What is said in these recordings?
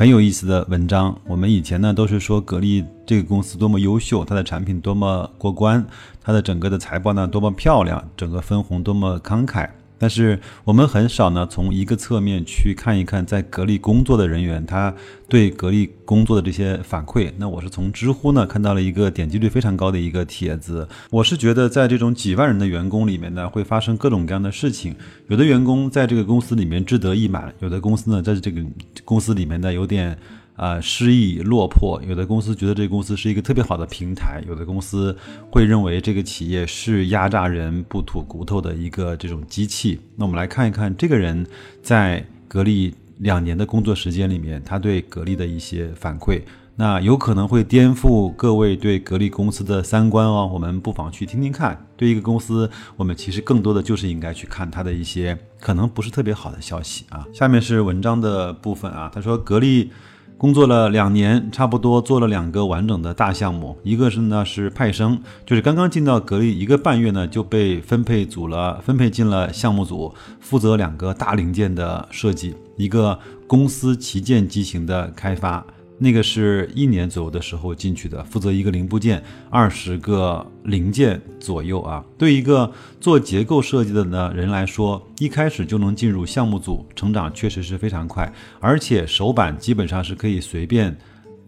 很有意思的文章。我们以前呢都是说格力这个公司多么优秀，它的产品多么过关，它的整个的财报呢多么漂亮，整个分红多么慷慨。但是我们很少呢从一个侧面去看一看，在格力工作的人员他对格力工作的这些反馈。那我是从知乎呢看到了一个点击率非常高的一个帖子。我是觉得在这种几万人的员工里面呢，会发生各种各样的事情。有的员工在这个公司里面志得意满，有的公司呢在这个公司里面呢有点。啊，失意落魄，有的公司觉得这个公司是一个特别好的平台，有的公司会认为这个企业是压榨人不吐骨头的一个这种机器。那我们来看一看这个人在格力两年的工作时间里面，他对格力的一些反馈，那有可能会颠覆各位对格力公司的三观哦。我们不妨去听听看。对一个公司，我们其实更多的就是应该去看它的一些可能不是特别好的消息啊。下面是文章的部分啊，他说格力。工作了两年，差不多做了两个完整的大项目。一个是呢是派生，就是刚刚进到格力一个半月呢，就被分配组了，分配进了项目组，负责两个大零件的设计，一个公司旗舰机型的开发。那个是一年左右的时候进去的，负责一个零部件二十个零件左右啊。对一个做结构设计的呢人来说，一开始就能进入项目组，成长确实是非常快，而且手板基本上是可以随便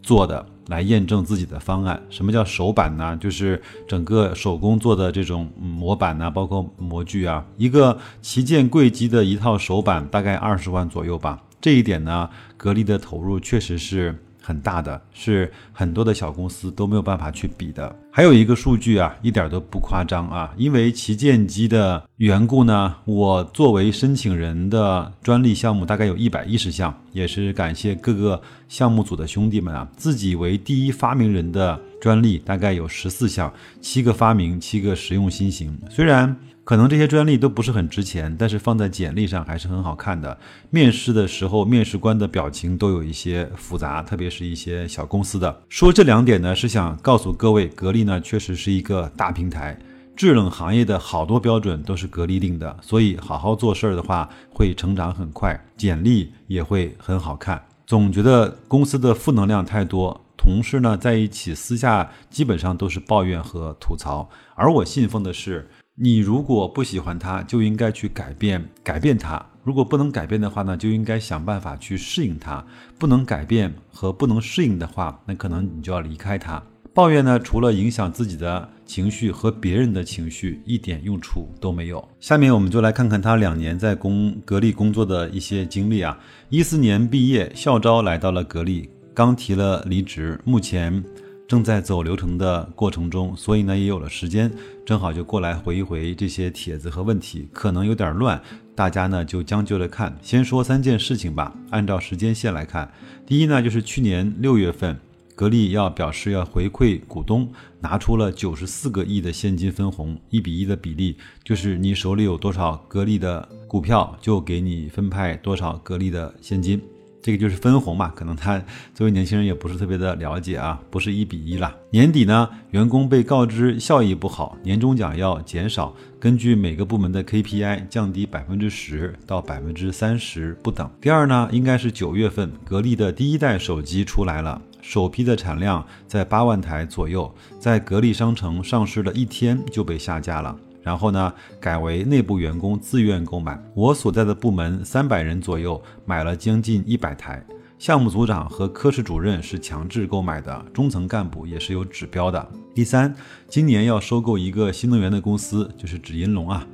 做的，来验证自己的方案。什么叫手板呢？就是整个手工做的这种模板呢，包括模具啊。一个旗舰柜机的一套手板大概二十万左右吧。这一点呢，格力的投入确实是。很大的是很多的小公司都没有办法去比的。还有一个数据啊，一点都不夸张啊，因为旗舰机的缘故呢，我作为申请人的专利项目大概有一百一十项，也是感谢各个项目组的兄弟们啊，自己为第一发明人的专利大概有十四项，七个发明，七个实用新型。虽然。可能这些专利都不是很值钱，但是放在简历上还是很好看的。面试的时候，面试官的表情都有一些复杂，特别是一些小公司的。说这两点呢，是想告诉各位，格力呢确实是一个大平台，制冷行业的好多标准都是格力定的，所以好好做事儿的话，会成长很快，简历也会很好看。总觉得公司的负能量太多，同事呢在一起私下基本上都是抱怨和吐槽，而我信奉的是。你如果不喜欢它，就应该去改变，改变它。如果不能改变的话呢，就应该想办法去适应它。不能改变和不能适应的话，那可能你就要离开它。抱怨呢，除了影响自己的情绪和别人的情绪，一点用处都没有。下面我们就来看看他两年在工格力工作的一些经历啊。一四年毕业，校招来到了格力，刚提了离职，目前。正在走流程的过程中，所以呢也有了时间，正好就过来回一回这些帖子和问题，可能有点乱，大家呢就将就着看。先说三件事情吧，按照时间线来看，第一呢就是去年六月份，格力要表示要回馈股东，拿出了九十四个亿的现金分红，一比一的比例，就是你手里有多少格力的股票，就给你分派多少格力的现金。这个就是分红嘛，可能他作为年轻人也不是特别的了解啊，不是一比一了。年底呢，员工被告知效益不好，年终奖要减少，根据每个部门的 KPI 降低百分之十到百分之三十不等。第二呢，应该是九月份，格力的第一代手机出来了，首批的产量在八万台左右，在格力商城上市的一天就被下架了。然后呢，改为内部员工自愿购买。我所在的部门三百人左右，买了将近一百台。项目组长和科室主任是强制购买的，中层干部也是有指标的。第三，今年要收购一个新能源的公司，就是指银龙啊。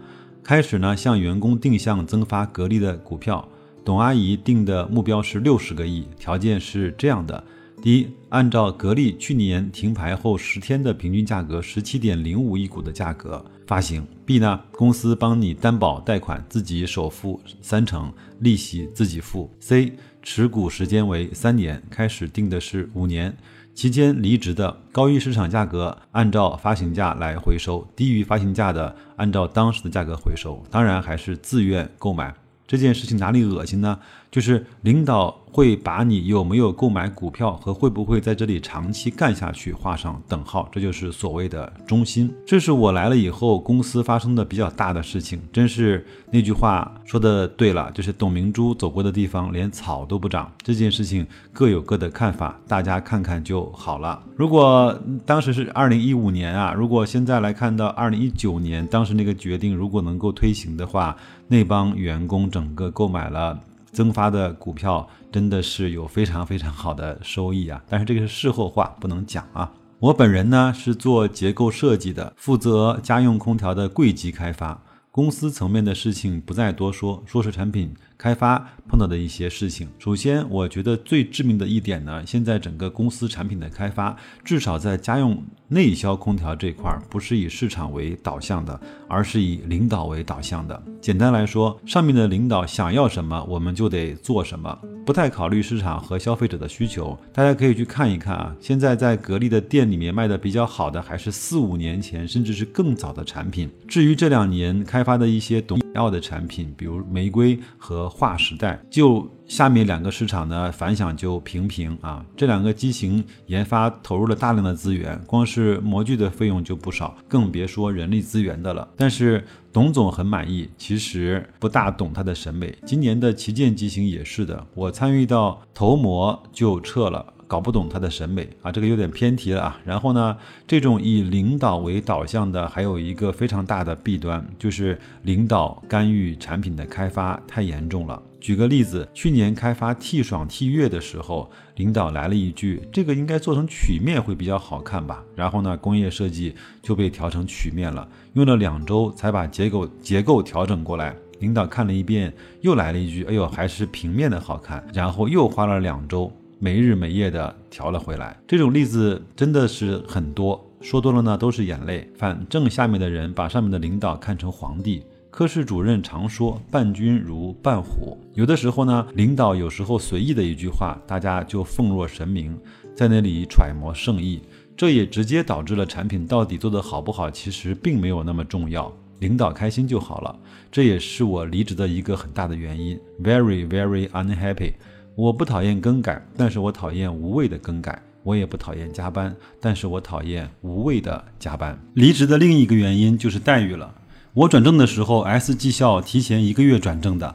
开始呢，向员工定向增发格力的股票。董阿姨定的目标是六十个亿，条件是这样的：第一，按照格力去年停牌后十天的平均价格十七点零五一股的价格发行；B 呢，公司帮你担保贷款，自己首付三成，利息自己付；C，持股时间为三年，开始定的是五年。期间离职的高于市场价格，按照发行价来回收；低于发行价的，按照当时的价格回收。当然还是自愿购买。这件事情哪里恶心呢？就是领导会把你有没有购买股票和会不会在这里长期干下去画上等号，这就是所谓的忠心。这是我来了以后公司发生的比较大的事情。真是那句话说的对了，就是董明珠走过的地方连草都不长。这件事情各有各的看法，大家看看就好了。如果当时是二零一五年啊，如果现在来看到二零一九年，当时那个决定如果能够推行的话，那帮员工整个购买了。增发的股票真的是有非常非常好的收益啊！但是这个是事后话，不能讲啊。我本人呢是做结构设计的，负责家用空调的柜机开发。公司层面的事情不再多说，说是产品开发碰到的一些事情。首先，我觉得最致命的一点呢，现在整个公司产品的开发，至少在家用内销空调这块，不是以市场为导向的，而是以领导为导向的。简单来说，上面的领导想要什么，我们就得做什么，不太考虑市场和消费者的需求。大家可以去看一看啊，现在在格力的店里面卖的比较好的，还是四五年前甚至是更早的产品。至于这两年开发的一些懂要的产品，比如玫瑰和划时代，就下面两个市场呢反响就平平啊。这两个机型研发投入了大量的资源，光是模具的费用就不少，更别说人力资源的了。但是董总很满意，其实不大懂他的审美。今年的旗舰机型也是的，我参与到头模就撤了。搞不懂他的审美啊，这个有点偏题了啊。然后呢，这种以领导为导向的，还有一个非常大的弊端，就是领导干预产品的开发太严重了。举个例子，去年开发 T 爽 T 悦的时候，领导来了一句：“这个应该做成曲面会比较好看吧？”然后呢，工业设计就被调成曲面了，用了两周才把结构结构调整过来。领导看了一遍，又来了一句：“哎呦，还是平面的好看。”然后又花了两周。没日没夜的调了回来，这种例子真的是很多，说多了呢都是眼泪。反正下面的人把上面的领导看成皇帝，科室主任常说伴君如伴虎，有的时候呢，领导有时候随意的一句话，大家就奉若神明，在那里揣摩圣意，这也直接导致了产品到底做得好不好，其实并没有那么重要，领导开心就好了。这也是我离职的一个很大的原因，very very unhappy。我不讨厌更改，但是我讨厌无谓的更改；我也不讨厌加班，但是我讨厌无谓的加班。离职的另一个原因就是待遇了。我转正的时候，S 绩效提前一个月转正的，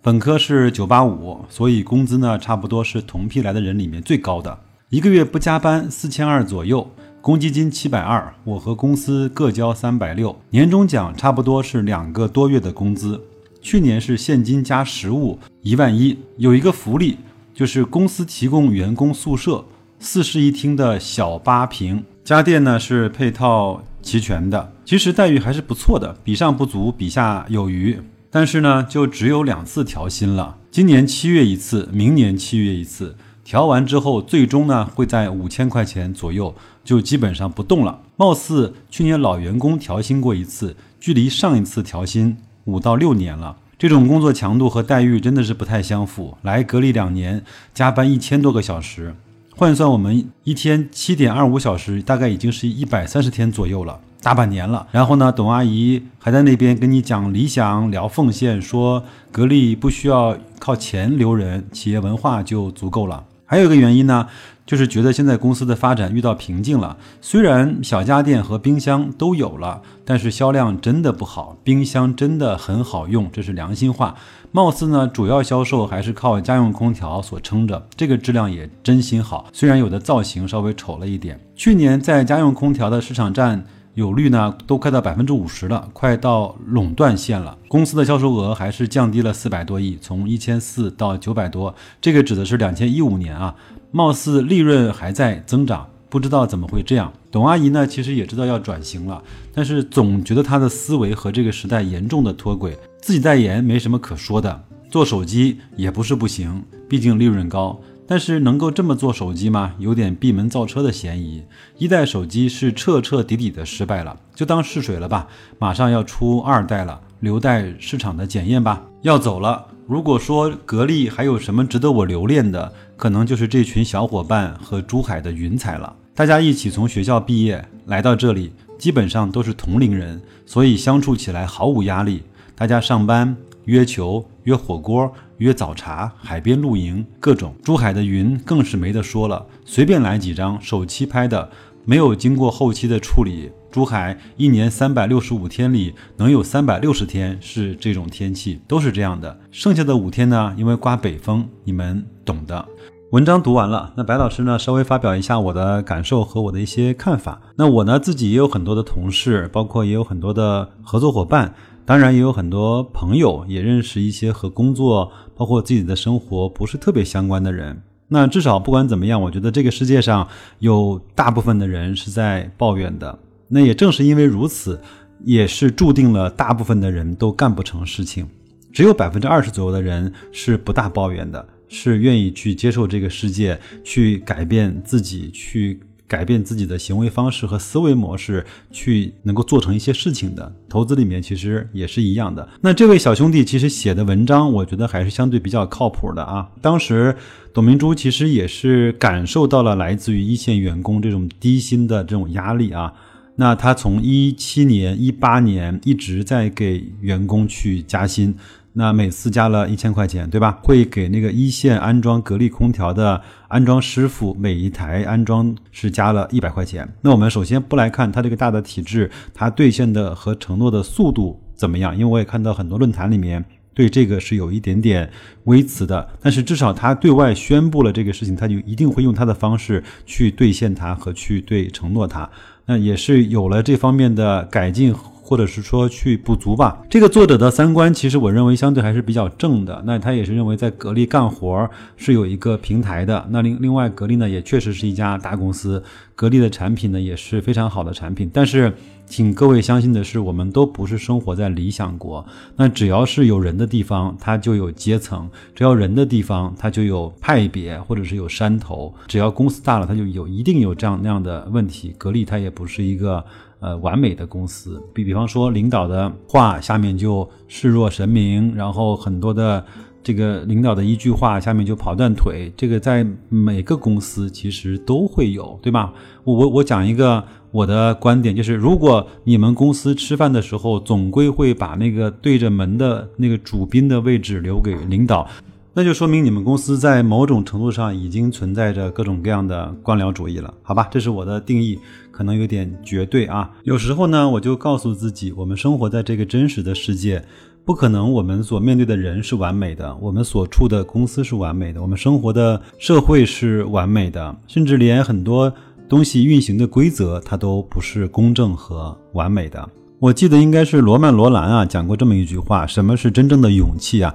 本科是九八五，所以工资呢差不多是同批来的人里面最高的。一个月不加班四千二左右，公积金七百二，我和公司各交三百六，年终奖差不多是两个多月的工资。去年是现金加实物一万一，有一个福利就是公司提供员工宿舍四室一厅的小八平，家电呢是配套齐全的，其实待遇还是不错的，比上不足，比下有余。但是呢，就只有两次调薪了，今年七月一次，明年七月一次，调完之后最终呢会在五千块钱左右，就基本上不动了。貌似去年老员工调薪过一次，距离上一次调薪。五到六年了，这种工作强度和待遇真的是不太相符。来格力两年，加班一千多个小时，换算我们一天七点二五小时，大概已经是一百三十天左右了，大半年了。然后呢，董阿姨还在那边跟你讲理想、聊奉献，说格力不需要靠钱留人，企业文化就足够了。还有一个原因呢。就是觉得现在公司的发展遇到瓶颈了。虽然小家电和冰箱都有了，但是销量真的不好。冰箱真的很好用，这是良心话。貌似呢，主要销售还是靠家用空调所撑着，这个质量也真心好。虽然有的造型稍微丑了一点。去年在家用空调的市场占有率呢，都快到百分之五十了，快到垄断线了。公司的销售额还是降低了四百多亿，从一千四到九百多。这个指的是两千一五年啊。貌似利润还在增长，不知道怎么会这样。董阿姨呢，其实也知道要转型了，但是总觉得她的思维和这个时代严重的脱轨。自己代言没什么可说的，做手机也不是不行，毕竟利润高。但是能够这么做手机吗？有点闭门造车的嫌疑。一代手机是彻彻底底的失败了，就当试水了吧。马上要出二代了，留待市场的检验吧。要走了。如果说格力还有什么值得我留恋的，可能就是这群小伙伴和珠海的云彩了。大家一起从学校毕业来到这里，基本上都是同龄人，所以相处起来毫无压力。大家上班约球、约火锅、约早茶、海边露营，各种。珠海的云更是没得说了，随便来几张手机拍的，没有经过后期的处理。珠海一年三百六十五天里，能有三百六十天是这种天气，都是这样的。剩下的五天呢，因为刮北风，你们懂的。文章读完了，那白老师呢，稍微发表一下我的感受和我的一些看法。那我呢，自己也有很多的同事，包括也有很多的合作伙伴，当然也有很多朋友，也认识一些和工作，包括自己的生活不是特别相关的人。那至少不管怎么样，我觉得这个世界上有大部分的人是在抱怨的。那也正是因为如此，也是注定了大部分的人都干不成事情，只有百分之二十左右的人是不大抱怨的，是愿意去接受这个世界，去改变自己，去改变自己的行为方式和思维模式，去能够做成一些事情的。投资里面其实也是一样的。那这位小兄弟其实写的文章，我觉得还是相对比较靠谱的啊。当时董明珠其实也是感受到了来自于一线员工这种低薪的这种压力啊。那他从一七年、一八年一直在给员工去加薪，那每次加了一千块钱，对吧？会给那个一线安装格力空调的安装师傅每一台安装是加了一百块钱。那我们首先不来看他这个大的体制，他兑现的和承诺的速度怎么样？因为我也看到很多论坛里面对这个是有一点点微词的，但是至少他对外宣布了这个事情，他就一定会用他的方式去兑现它和去对承诺它。那也是有了这方面的改进，或者是说去补足吧。这个作者的三观，其实我认为相对还是比较正的。那他也是认为在格力干活是有一个平台的。那另另外，格力呢也确实是一家大公司，格力的产品呢也是非常好的产品，但是。请各位相信的是，我们都不是生活在理想国。那只要是有人的地方，它就有阶层；只要人的地方，它就有派别，或者是有山头。只要公司大了，它就有一定有这样那样的问题。格力它也不是一个呃完美的公司。比比方说，领导的话下面就视若神明，然后很多的这个领导的一句话下面就跑断腿。这个在每个公司其实都会有，对吧？我我我讲一个。我的观点就是，如果你们公司吃饭的时候，总归会把那个对着门的那个主宾的位置留给领导，那就说明你们公司在某种程度上已经存在着各种各样的官僚主义了，好吧？这是我的定义，可能有点绝对啊。有时候呢，我就告诉自己，我们生活在这个真实的世界，不可能我们所面对的人是完美的，我们所处的公司是完美的，我们生活的社会是完美的，甚至连很多。东西运行的规则，它都不是公正和完美的。我记得应该是罗曼·罗兰啊讲过这么一句话：什么是真正的勇气啊？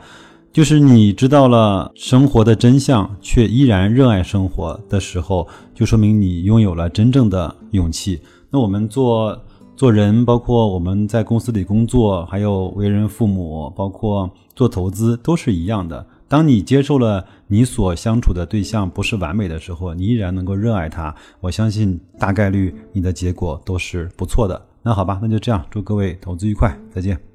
就是你知道了生活的真相，却依然热爱生活的时候，就说明你拥有了真正的勇气。那我们做做人，包括我们在公司里工作，还有为人父母，包括做投资，都是一样的。当你接受了你所相处的对象不是完美的时候，你依然能够热爱他，我相信大概率你的结果都是不错的。那好吧，那就这样，祝各位投资愉快，再见。